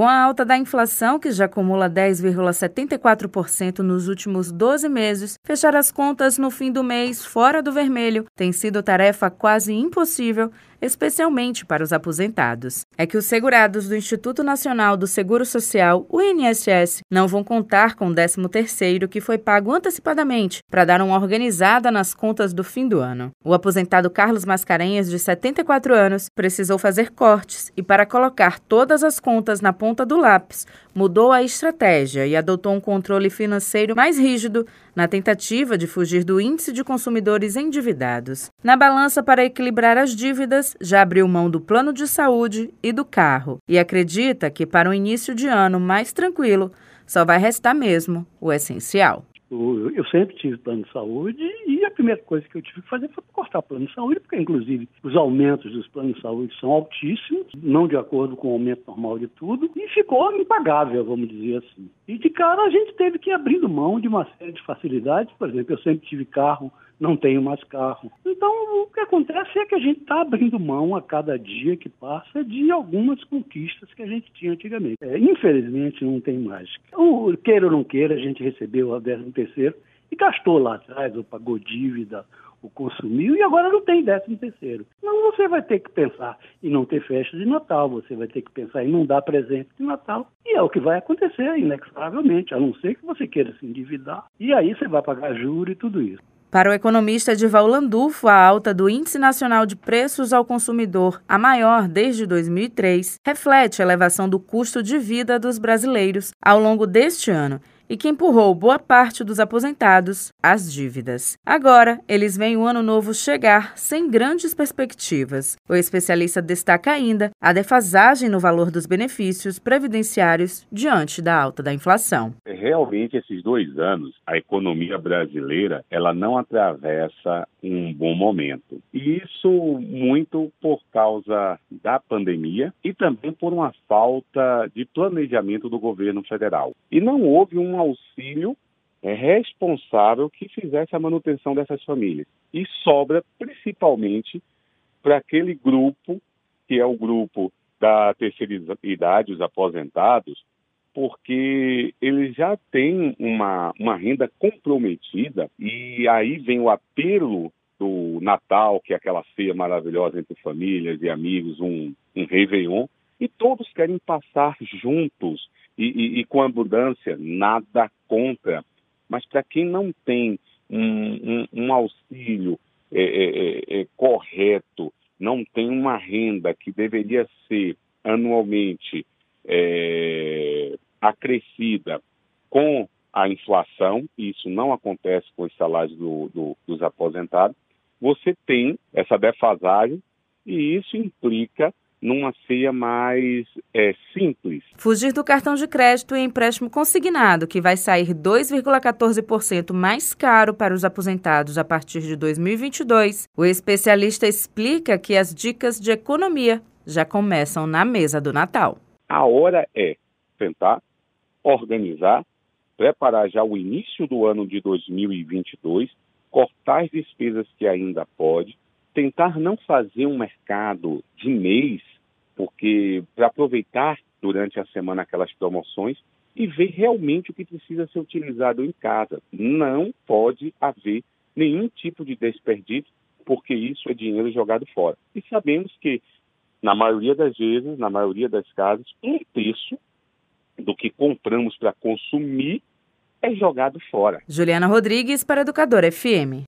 com a alta da inflação, que já acumula 10,74% nos últimos 12 meses, fechar as contas no fim do mês fora do vermelho tem sido tarefa quase impossível especialmente para os aposentados. É que os segurados do Instituto Nacional do Seguro Social, o INSS, não vão contar com o 13º que foi pago antecipadamente para dar uma organizada nas contas do fim do ano. O aposentado Carlos Mascarenhas, de 74 anos, precisou fazer cortes e para colocar todas as contas na ponta do lápis, mudou a estratégia e adotou um controle financeiro mais rígido na tentativa de fugir do índice de consumidores endividados. Na balança para equilibrar as dívidas, já abriu mão do plano de saúde e do carro e acredita que para um início de ano mais tranquilo, só vai restar mesmo o essencial. Eu sempre tive plano de saúde e primeira coisa que eu tive que fazer foi cortar o plano de saúde, porque inclusive os aumentos dos planos de saúde são altíssimos, não de acordo com o aumento normal de tudo, e ficou impagável, vamos dizer assim. E de cara a gente teve que ir abrindo mão de uma série de facilidades, por exemplo, eu sempre tive carro não tenho mais carro. Então, o que acontece é que a gente está abrindo mão a cada dia que passa de algumas conquistas que a gente tinha antigamente. É, infelizmente, não tem mais. Então, queira ou não queira, a gente recebeu a 13 terceiro e gastou lá atrás, ou pagou dívida, ou consumiu, e agora não tem 13 terceiro. Então, você vai ter que pensar em não ter festa de Natal, você vai ter que pensar em não dar presente de Natal, e é o que vai acontecer, inexoravelmente, a não ser que você queira se endividar, e aí você vai pagar juros e tudo isso. Para o economista Edival Landulfo, a alta do Índice Nacional de Preços ao Consumidor, a maior desde 2003, reflete a elevação do custo de vida dos brasileiros ao longo deste ano e que empurrou boa parte dos aposentados às dívidas. Agora, eles veem o ano novo chegar sem grandes perspectivas. O especialista destaca ainda a defasagem no valor dos benefícios previdenciários diante da alta da inflação. Realmente, esses dois anos, a economia brasileira ela não atravessa um bom momento. E isso muito por causa da pandemia e também por uma falta de planejamento do governo federal. E não houve uma auxílio é, responsável que fizesse a manutenção dessas famílias. E sobra principalmente para aquele grupo, que é o grupo da terceira idade, os aposentados, porque eles já têm uma, uma renda comprometida e aí vem o apelo do Natal, que é aquela ceia maravilhosa entre famílias e amigos, um, um Réveillon, e todos querem passar juntos e, e, e com abundância, nada contra. Mas para quem não tem um, um, um auxílio é, é, é, é, correto, não tem uma renda que deveria ser anualmente é, acrescida com a inflação, e isso não acontece com os salários do, do, dos aposentados, você tem essa defasagem e isso implica numa ceia mais é, simples. Fugir do cartão de crédito e empréstimo consignado, que vai sair 2,14% mais caro para os aposentados a partir de 2022, o especialista explica que as dicas de economia já começam na mesa do Natal. A hora é tentar organizar, preparar já o início do ano de 2022, cortar as despesas que ainda pode, tentar não fazer um mercado de mês, porque para aproveitar durante a semana aquelas promoções e ver realmente o que precisa ser utilizado em casa. Não pode haver nenhum tipo de desperdício, porque isso é dinheiro jogado fora. E sabemos que, na maioria das vezes, na maioria das casas, um terço do que compramos para consumir é jogado fora. Juliana Rodrigues para Educador FM.